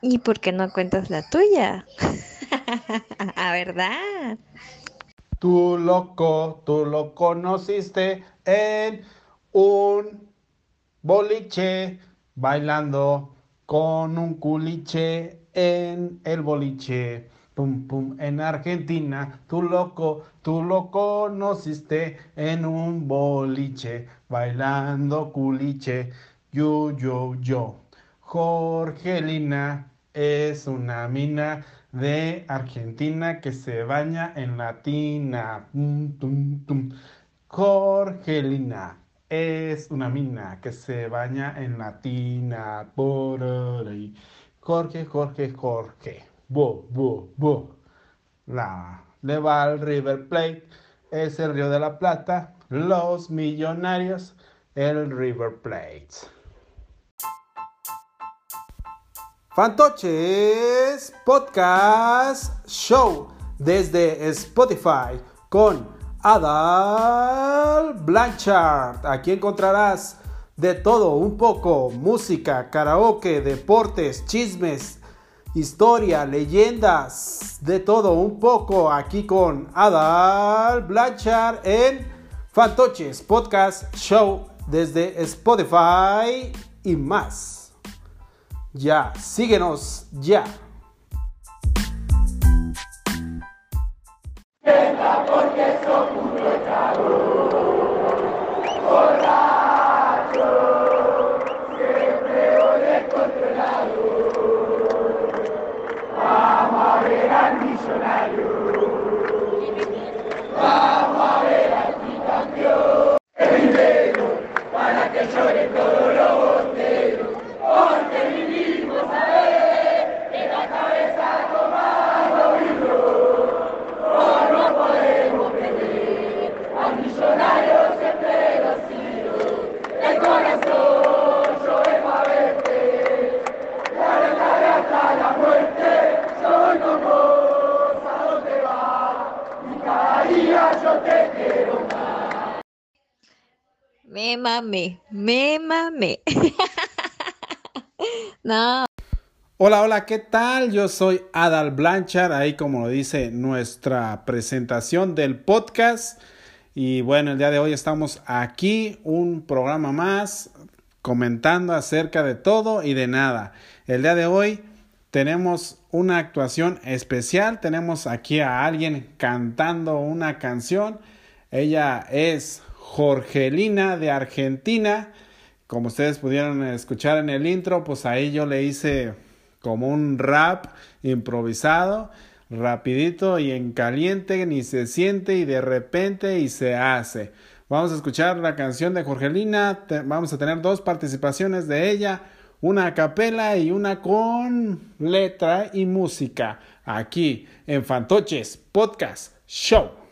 ¿Y por qué no cuentas la tuya? ¿A verdad? Tú loco, tú lo conociste en un boliche bailando con un culiche en el boliche. Pum, pum, en Argentina, tú loco, tú lo conociste en un boliche, bailando culiche, yo, yo, yo. Jorgelina es una mina de Argentina que se baña en latina. Jorgelina es una mina que se baña en latina. Por ahí. Jorge, Jorge, Jorge. La le va al River Plate. Es el Río de la Plata. Los millonarios. El River Plate. Fantoches Podcast Show desde Spotify con Adal Blanchard. Aquí encontrarás de todo un poco, música, karaoke, deportes, chismes, historia, leyendas, de todo un poco aquí con Adal Blanchard en Fantoches Podcast Show desde Spotify y más. Ya, síguenos ya. porque Me mame, me mame. no. Hola, hola, ¿qué tal? Yo soy Adal Blanchard, ahí como lo dice nuestra presentación del podcast. Y bueno, el día de hoy estamos aquí, un programa más, comentando acerca de todo y de nada. El día de hoy tenemos una actuación especial, tenemos aquí a alguien cantando una canción. Ella es Jorgelina de Argentina. Como ustedes pudieron escuchar en el intro, pues ahí yo le hice como un rap improvisado, rapidito y en caliente, ni se siente y de repente y se hace. Vamos a escuchar la canción de Jorgelina, vamos a tener dos participaciones de ella, una a capela y una con letra y música, aquí en Fantoches Podcast Show.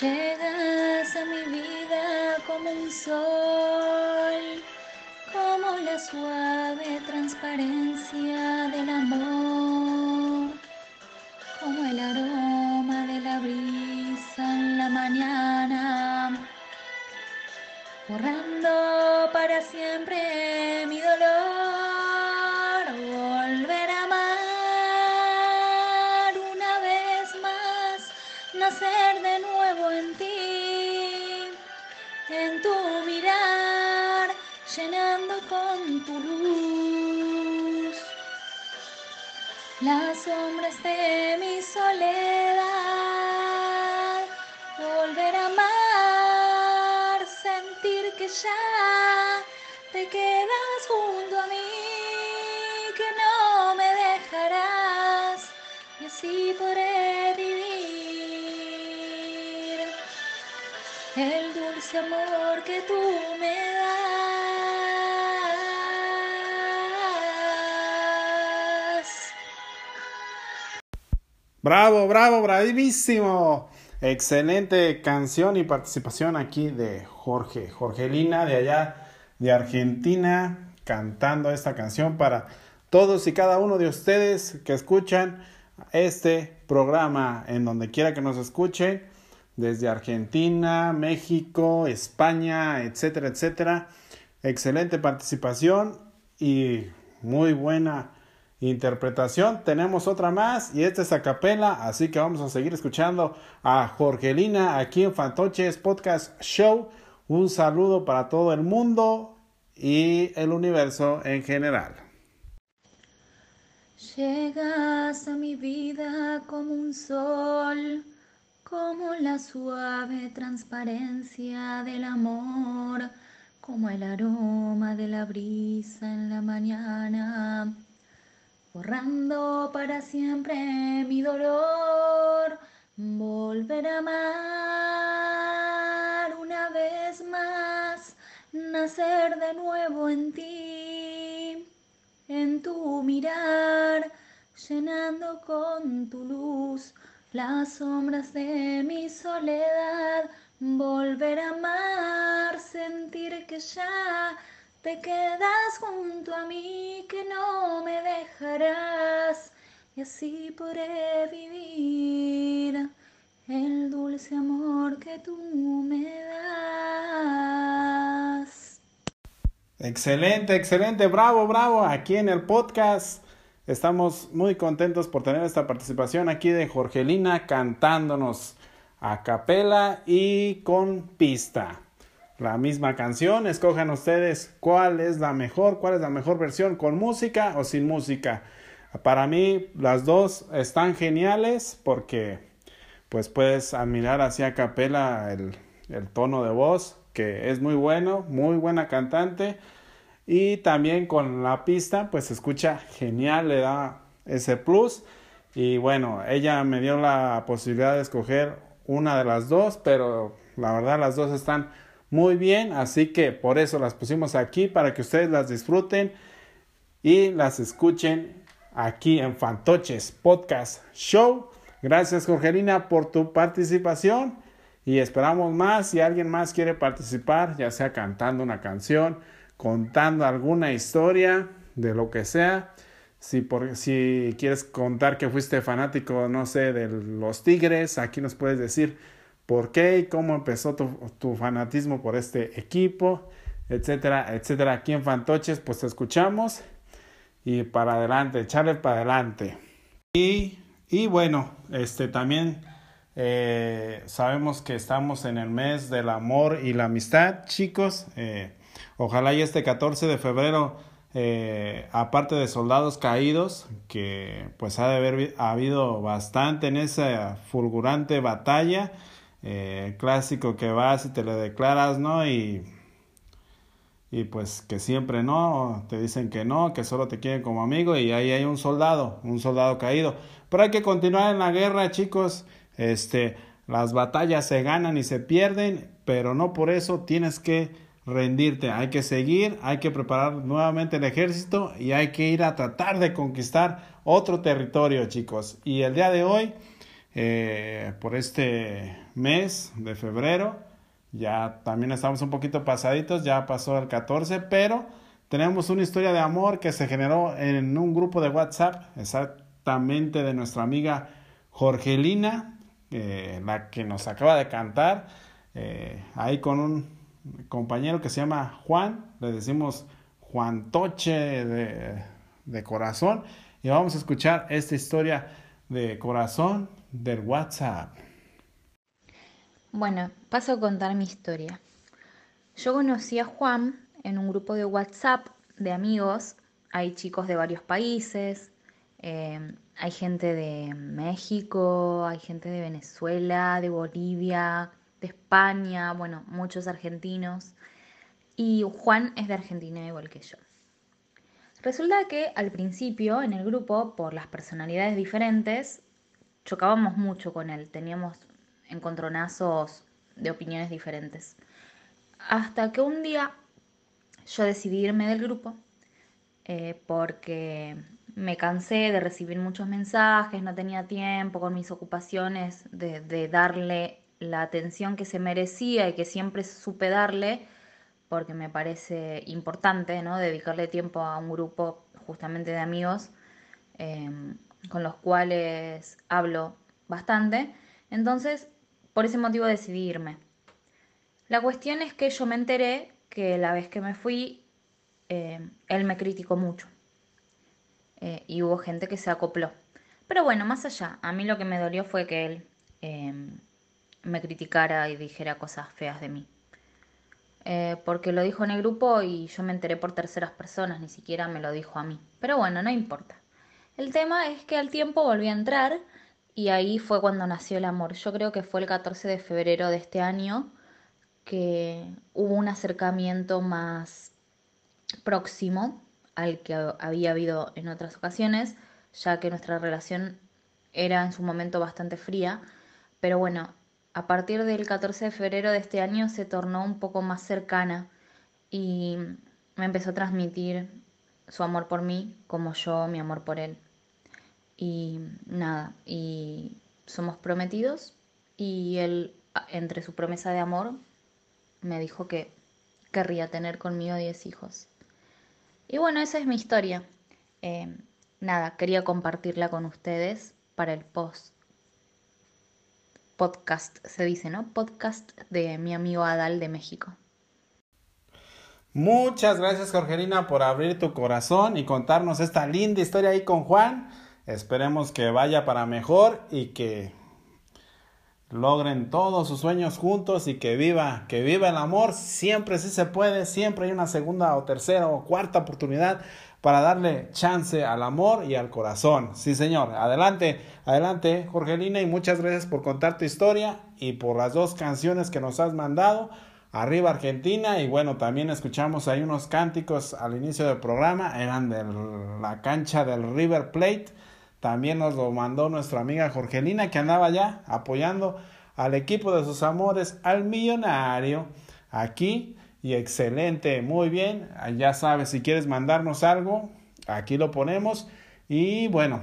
Llegas a mi vida como un sol, como la suave transparencia del amor, como el aroma de la brisa en la mañana, borrando para siempre sombras de mi soledad, volver a amar, sentir que ya te quedas junto a mí, que no me dejarás y así podré vivir el dulce amor que tú me das. Bravo, bravo, bravísimo. Excelente canción y participación aquí de Jorge, Jorgelina de allá de Argentina, cantando esta canción para todos y cada uno de ustedes que escuchan este programa en donde quiera que nos escuchen desde Argentina, México, España, etcétera, etcétera. Excelente participación y muy buena interpretación. Tenemos otra más y esta es a capela, así que vamos a seguir escuchando a Jorgelina aquí en Fantoches Podcast Show. Un saludo para todo el mundo y el universo en general. Llegas a mi vida como un sol, como la suave transparencia del amor, como el aroma de la brisa en la mañana, borrando para siempre mi dolor, volver a amar una vez más, nacer de nuevo en ti en tu mirar, llenando con tu luz las sombras de mi soledad, volver a amar, sentir que ya te quedas junto a mí, que no me dejarás, y así podré vivir el dulce amor que tú me das. Excelente, excelente, bravo, bravo, aquí en el podcast. Estamos muy contentos por tener esta participación aquí de Jorgelina cantándonos a capela y con pista. La misma canción, escojan ustedes cuál es la mejor, cuál es la mejor versión, con música o sin música. Para mí las dos están geniales porque pues puedes admirar así a capela el, el tono de voz que es muy bueno, muy buena cantante y también con la pista pues se escucha genial, le da ese plus y bueno, ella me dio la posibilidad de escoger una de las dos, pero la verdad las dos están muy bien, así que por eso las pusimos aquí para que ustedes las disfruten y las escuchen aquí en Fantoches Podcast Show. Gracias Jorgelina por tu participación y esperamos más. Si alguien más quiere participar, ya sea cantando una canción, contando alguna historia, de lo que sea. Si, por, si quieres contar que fuiste fanático, no sé, de los Tigres, aquí nos puedes decir por qué y cómo empezó tu, fanatismo por este equipo, etcétera, etcétera. Aquí en Fantoches, pues te escuchamos y para adelante, echarle para adelante. Y, y bueno, este también eh, sabemos que estamos en el mes del amor y la amistad, chicos. Eh, ojalá y este 14 de febrero, eh, aparte de soldados caídos, que pues ha de haber habido bastante en esa fulgurante batalla, eh, clásico que vas y te le declaras, ¿no? Y, y pues que siempre no, te dicen que no, que solo te quieren como amigo y ahí hay un soldado, un soldado caído. Pero hay que continuar en la guerra, chicos. Este, las batallas se ganan y se pierden, pero no por eso tienes que rendirte. Hay que seguir, hay que preparar nuevamente el ejército y hay que ir a tratar de conquistar otro territorio, chicos. Y el día de hoy, eh, por este mes de febrero, ya también estamos un poquito pasaditos, ya pasó el 14, pero tenemos una historia de amor que se generó en un grupo de WhatsApp, exactamente de nuestra amiga Jorgelina, eh, la que nos acaba de cantar, eh, ahí con un compañero que se llama Juan, le decimos Juan Toche de, de corazón, y vamos a escuchar esta historia de corazón del WhatsApp. Bueno, paso a contar mi historia. Yo conocí a Juan en un grupo de WhatsApp de amigos. Hay chicos de varios países, eh, hay gente de México, hay gente de Venezuela, de Bolivia, de España, bueno, muchos argentinos. Y Juan es de Argentina igual que yo. Resulta que al principio en el grupo, por las personalidades diferentes, chocábamos mucho con él, teníamos encontronazos de opiniones diferentes. Hasta que un día yo decidí irme del grupo eh, porque me cansé de recibir muchos mensajes, no tenía tiempo con mis ocupaciones de, de, darle la atención que se merecía y que siempre supe darle, porque me parece importante, ¿no? Dedicarle tiempo a un grupo justamente de amigos eh, con los cuales hablo bastante. Entonces, por ese motivo decidí irme. La cuestión es que yo me enteré que la vez que me fui, eh, él me criticó mucho eh, y hubo gente que se acopló. Pero bueno, más allá, a mí lo que me dolió fue que él me criticara y dijera cosas feas de mí. Eh, porque lo dijo en el grupo y yo me enteré por terceras personas, ni siquiera me lo dijo a mí. Pero bueno, no importa. El tema es que al tiempo volví a entrar y ahí fue cuando nació el amor. Yo creo que fue el 14 de febrero de este año que hubo un acercamiento más próximo al que había habido en otras ocasiones, ya que nuestra relación era en su momento bastante fría, pero bueno, a partir del 14 de febrero de este año se tornó un poco más cercana y me empezó a transmitir su amor por mí como yo mi amor por él. Y nada, y somos prometidos y él, entre su promesa de amor, me dijo que querría tener conmigo 10 hijos. Y bueno, esa es mi historia. Eh, nada, quería compartirla con ustedes para el post podcast, se dice, ¿no? Podcast de mi amigo Adal de México. Muchas gracias, Jorgelina, por abrir tu corazón y contarnos esta linda historia ahí con Juan. Esperemos que vaya para mejor y que logren todos sus sueños juntos y que viva, que viva el amor. Siempre sí se puede, siempre hay una segunda o tercera o cuarta oportunidad para darle chance al amor y al corazón. Sí, señor. Adelante, adelante, Jorgelina, y muchas gracias por contar tu historia y por las dos canciones que nos has mandado. Arriba Argentina y bueno, también escuchamos ahí unos cánticos al inicio del programa, eran de la cancha del River Plate también nos lo mandó nuestra amiga Jorgelina que andaba ya apoyando al equipo de sus amores, al millonario, aquí. Y excelente, muy bien. Ya sabes, si quieres mandarnos algo, aquí lo ponemos. Y bueno,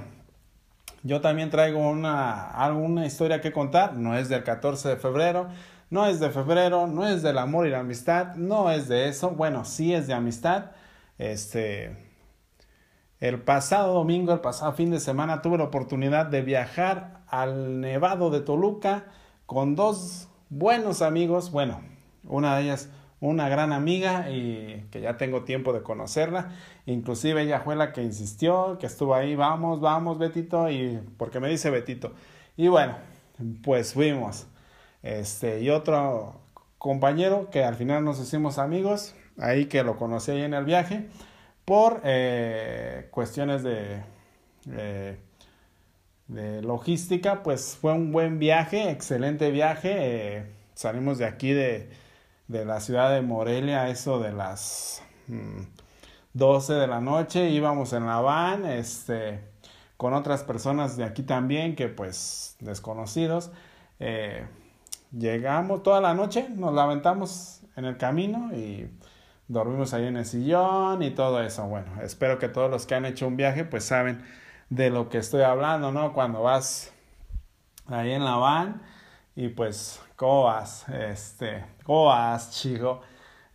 yo también traigo una, alguna historia que contar. No es del 14 de febrero, no es de febrero, no es del amor y la amistad, no es de eso. Bueno, sí es de amistad. Este, el pasado domingo, el pasado fin de semana, tuve la oportunidad de viajar al Nevado de Toluca con dos buenos amigos. Bueno, una de ellas, una gran amiga y que ya tengo tiempo de conocerla. Inclusive ella fue la que insistió, que estuvo ahí, vamos, vamos, Betito, y porque me dice Betito. Y bueno, pues fuimos. Este, y otro compañero que al final nos hicimos amigos, ahí que lo conocí ahí en el viaje por eh, cuestiones de, eh, de logística, pues fue un buen viaje, excelente viaje. Eh, salimos de aquí de, de, la ciudad de Morelia, eso de las 12 mm, de la noche, íbamos en la van, este, con otras personas de aquí también, que pues desconocidos. llegamos toda la noche, nos lamentamos en el camino y dormimos ahí en el sillón y todo eso. Bueno, espero que todos los que han hecho un viaje pues saben de lo que estoy hablando, ¿no? Cuando vas ahí en la van y pues, ¿cómo vas? Este, ¿cómo vas, chico?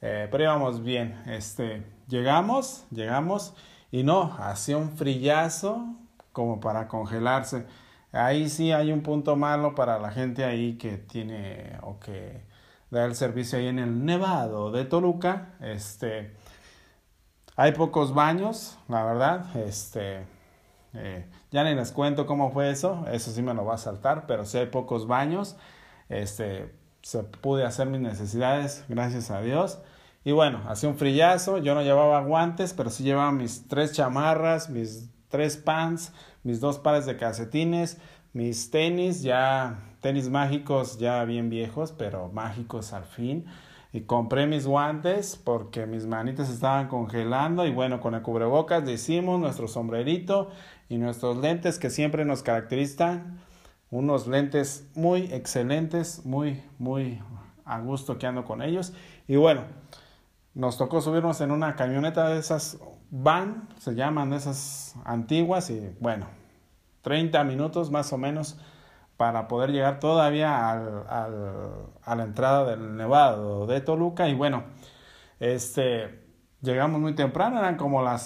Eh, pero íbamos bien, este, llegamos, llegamos y no, hacía un frillazo como para congelarse. Ahí sí hay un punto malo para la gente ahí que tiene o que da el servicio ahí en el Nevado de Toluca. Este, hay pocos baños, la verdad. Este, eh, ya ni les cuento cómo fue eso, eso sí me lo va a saltar, pero sí hay pocos baños. Este, se pude hacer mis necesidades, gracias a Dios. Y bueno, hacía un frillazo, yo no llevaba guantes, pero sí llevaba mis tres chamarras, mis tres pants, mis dos pares de calcetines, mis tenis, ya tenis mágicos ya bien viejos, pero mágicos al fin. Y compré mis guantes porque mis manitas estaban congelando y bueno, con el cubrebocas le hicimos nuestro sombrerito y nuestros lentes que siempre nos caracterizan. Unos lentes muy excelentes, muy, muy a gusto que ando con ellos. Y bueno, nos tocó subirnos en una camioneta de esas van, se llaman esas antiguas y bueno, 30 minutos más o menos para poder llegar todavía al, a la entrada del Nevado de Toluca. Y bueno, este, llegamos muy temprano, eran como las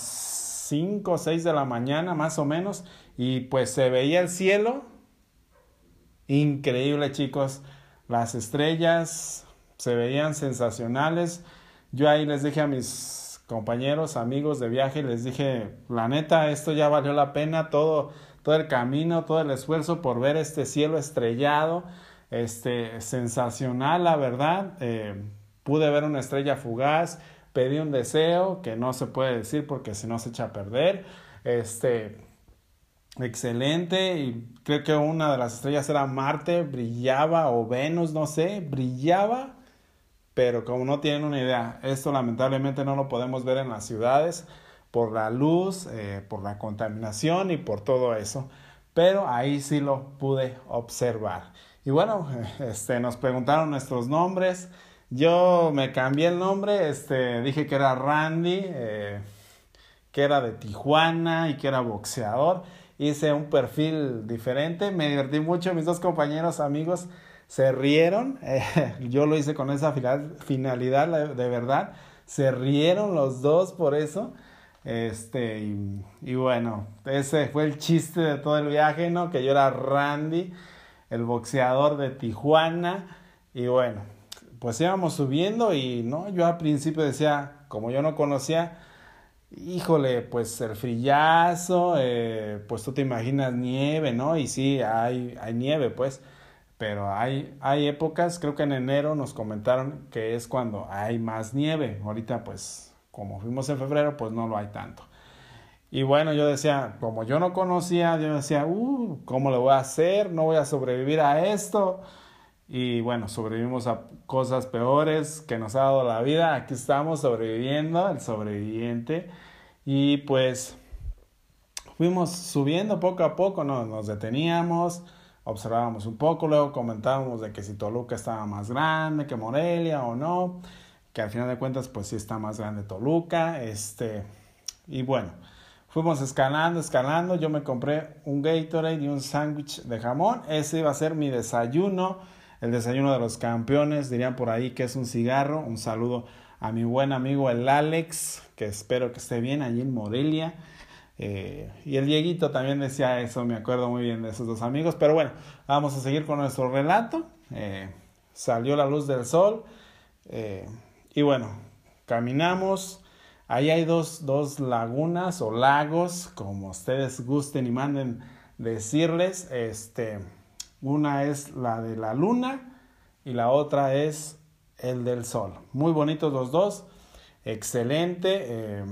5 o 6 de la mañana más o menos, y pues se veía el cielo. Increíble chicos, las estrellas se veían sensacionales. Yo ahí les dije a mis compañeros, amigos de viaje, les dije, la neta, esto ya valió la pena, todo, todo el camino, todo el esfuerzo por ver este cielo estrellado, este, sensacional, la verdad. Eh, pude ver una estrella fugaz, pedí un deseo que no se puede decir porque si no se echa a perder. Este, excelente y creo que una de las estrellas era Marte, brillaba o Venus, no sé, brillaba, pero como no tienen una idea, esto lamentablemente no lo podemos ver en las ciudades por la luz, eh, por la contaminación y por todo eso, pero ahí sí lo pude observar. Y bueno, este, nos preguntaron nuestros nombres. Yo me cambié el nombre, este, dije que era Randy, eh, que era de Tijuana y que era boxeador. Hice un perfil diferente, me divertí mucho, mis dos compañeros amigos se rieron, eh, yo lo hice con esa finalidad de verdad, se rieron los dos por eso. Este, y, y, bueno, ese fue el chiste de todo el viaje, ¿no? Que yo era Randy el boxeador de Tijuana. Y bueno, pues íbamos subiendo y no, yo al principio decía, como yo no conocía, híjole, pues el frillazo, eh, pues tú te imaginas nieve, ¿no? Y sí, hay, hay nieve, pues, pero hay, hay épocas, creo que en enero nos comentaron que es cuando hay más nieve. Ahorita, pues, como fuimos en febrero, pues no lo hay tanto. Y bueno, yo decía, como yo no conocía, yo decía, uh, ¿cómo le voy a hacer? No voy a sobrevivir a esto. Y bueno, sobrevivimos a cosas peores que nos ha dado la vida. Aquí estamos sobreviviendo, el sobreviviente. Y pues fuimos subiendo poco a poco, ¿no? nos deteníamos, observábamos un poco, luego comentábamos de que si Toluca estaba más grande que Morelia o no, que al final de cuentas pues sí está más grande Toluca, este, y bueno, Fuimos escalando, escalando. Yo me compré un Gatorade y un sándwich de jamón. Ese iba a ser mi desayuno. El desayuno de los campeones. Dirían por ahí que es un cigarro. Un saludo a mi buen amigo el Alex, que espero que esté bien allí en Morelia. Eh, y el Dieguito también decía eso, me acuerdo muy bien de esos dos amigos. Pero bueno, vamos a seguir con nuestro relato. Eh, salió la luz del sol. Eh, y bueno, caminamos Ahí hay dos, dos lagunas o lagos, como ustedes gusten y manden decirles. Este, una es la de la luna y la otra es el del sol. Muy bonitos los dos, excelente. Eh,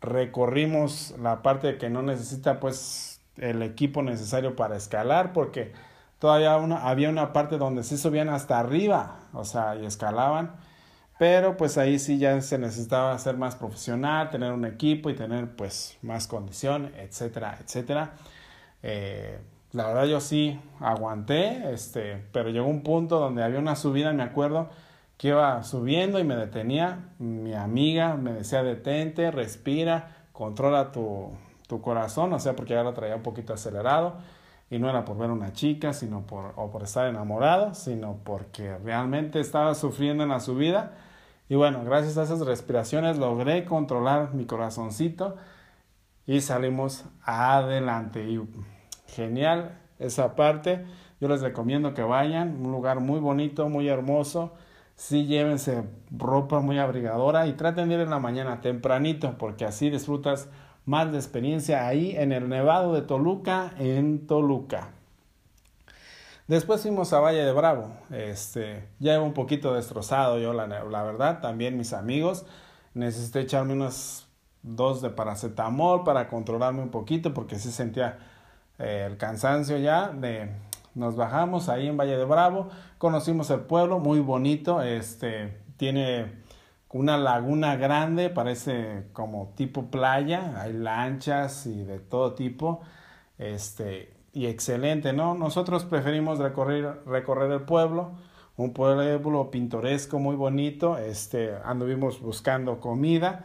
recorrimos la parte que no necesita pues el equipo necesario para escalar porque todavía una, había una parte donde se subían hasta arriba, o sea, y escalaban pero pues ahí sí ya se necesitaba ser más profesional, tener un equipo y tener pues más condición, etcétera, etcétera. Eh, la verdad yo sí aguanté, este, pero llegó un punto donde había una subida, me acuerdo, que iba subiendo y me detenía. Mi amiga me decía detente, respira, controla tu, tu corazón, o sea, porque ya lo traía un poquito acelerado. Y no era por ver una chica, sino por, o por estar enamorado, sino porque realmente estaba sufriendo en la subida y bueno, gracias a esas respiraciones logré controlar mi corazoncito y salimos adelante. Genial esa parte. Yo les recomiendo que vayan, un lugar muy bonito, muy hermoso. Sí, llévense ropa muy abrigadora y traten de ir en la mañana tempranito porque así disfrutas más de experiencia ahí en el Nevado de Toluca, en Toluca. Después fuimos a Valle de Bravo. Este, ya iba un poquito destrozado yo, la, verdad. También mis amigos. Necesité echarme unos dos de paracetamol para controlarme un poquito porque sí sentía eh, el cansancio ya. De, nos bajamos ahí en Valle de Bravo. Conocimos el pueblo, muy bonito. Este, tiene una laguna grande, parece como tipo playa. Hay lanchas y de todo tipo. Este, y excelente, ¿no? Nosotros preferimos recorrer, recorrer el pueblo, un pueblo pintoresco muy bonito, este, anduvimos buscando comida.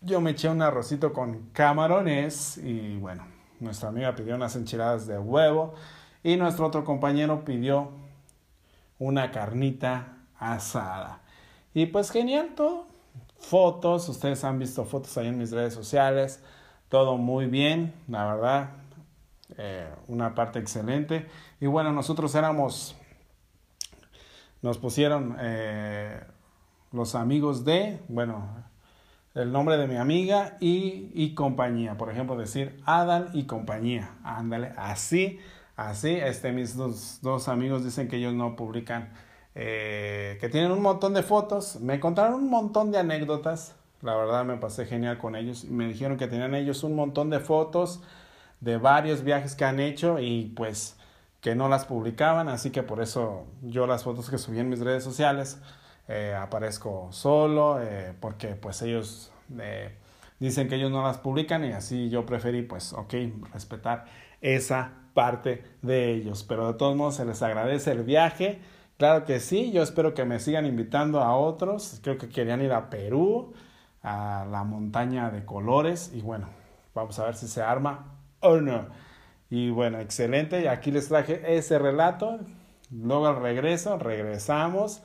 Yo me eché un arrocito con camarones y bueno, nuestra amiga pidió unas enchiladas de huevo y nuestro otro compañero pidió una carnita asada. Y pues genial todo. Fotos, ustedes han visto fotos ahí en mis redes sociales, todo muy bien, la verdad, eh, una parte excelente. Y bueno, nosotros éramos, nos pusieron eh, los amigos de, bueno, el nombre de mi amiga y, y compañía. Por ejemplo, decir Adal y compañía. Ándale, así, así. Este, mis dos, dos amigos dicen que ellos no publican, eh, que tienen un montón de fotos. Me contaron un montón de anécdotas. La verdad me pasé genial con ellos. Me dijeron que tenían ellos un montón de fotos de varios viajes que han hecho y pues que no las publicaban. Así que por eso yo las fotos que subí en mis redes sociales eh, aparezco solo, eh, porque pues ellos eh, dicen que ellos no las publican y así yo preferí pues ok, respetar esa parte de ellos. Pero de todos modos se les agradece el viaje. Claro que sí, yo espero que me sigan invitando a otros. Creo que querían ir a Perú, a la montaña de colores y bueno, vamos a ver si se arma o no. Y bueno, excelente. Y aquí les traje ese relato. Luego al regreso, regresamos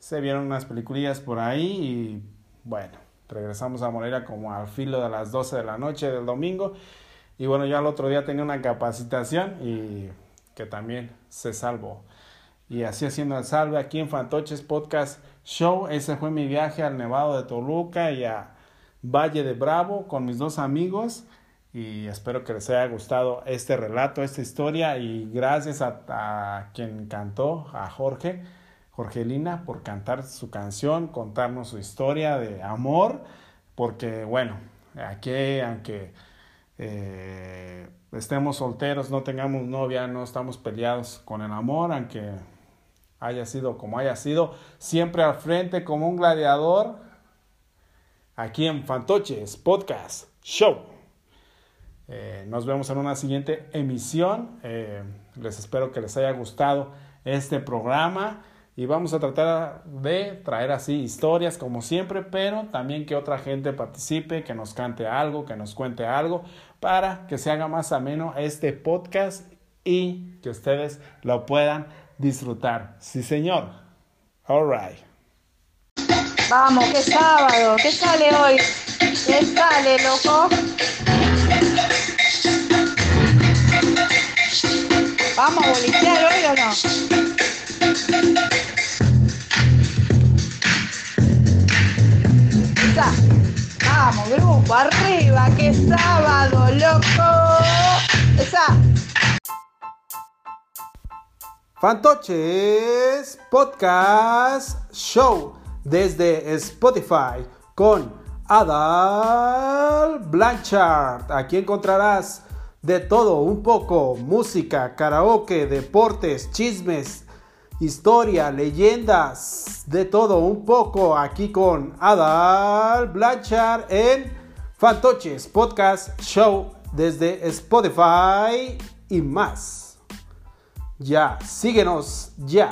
se vieron unas peliculillas por ahí y bueno, regresamos a Morelia como al filo de las 12 de la noche del domingo. Y bueno, ya el otro día tenía una capacitación y que también se salvó. Y así haciendo el salve aquí en Fantoches Podcast Show. Ese fue mi viaje al Nevado de Toluca y a Valle de Bravo con mis dos amigos. Y espero que les haya gustado este relato, esta historia. Y gracias a, a quien cantó, a Jorge Jorgelina por cantar su canción, contarnos su historia de amor, porque bueno, aquí aunque eh, estemos solteros, no tengamos novia, no estamos peleados con el amor, aunque haya sido como haya sido, siempre al frente como un gladiador, aquí en Fantoches Podcast Show. Eh, nos vemos en una siguiente emisión. Eh, les espero que les haya gustado este programa y vamos a tratar de traer así historias como siempre, pero también que otra gente participe, que nos cante algo, que nos cuente algo, para que se haga más ameno este podcast y que ustedes lo puedan disfrutar. Sí, señor. All right. Vamos, que sábado, ¿qué sale hoy? ¿Qué sale, loco? ¿Vamos a hoy o no? Vamos, grupo, arriba, que sábado, loco. Esa. Fantoches Podcast Show desde Spotify con Adal Blanchard. Aquí encontrarás de todo un poco, música, karaoke, deportes, chismes, historia, leyendas, de todo un poco aquí con Adal Blanchard en Fantoches Podcast Show desde Spotify y más. Ya, síguenos ya.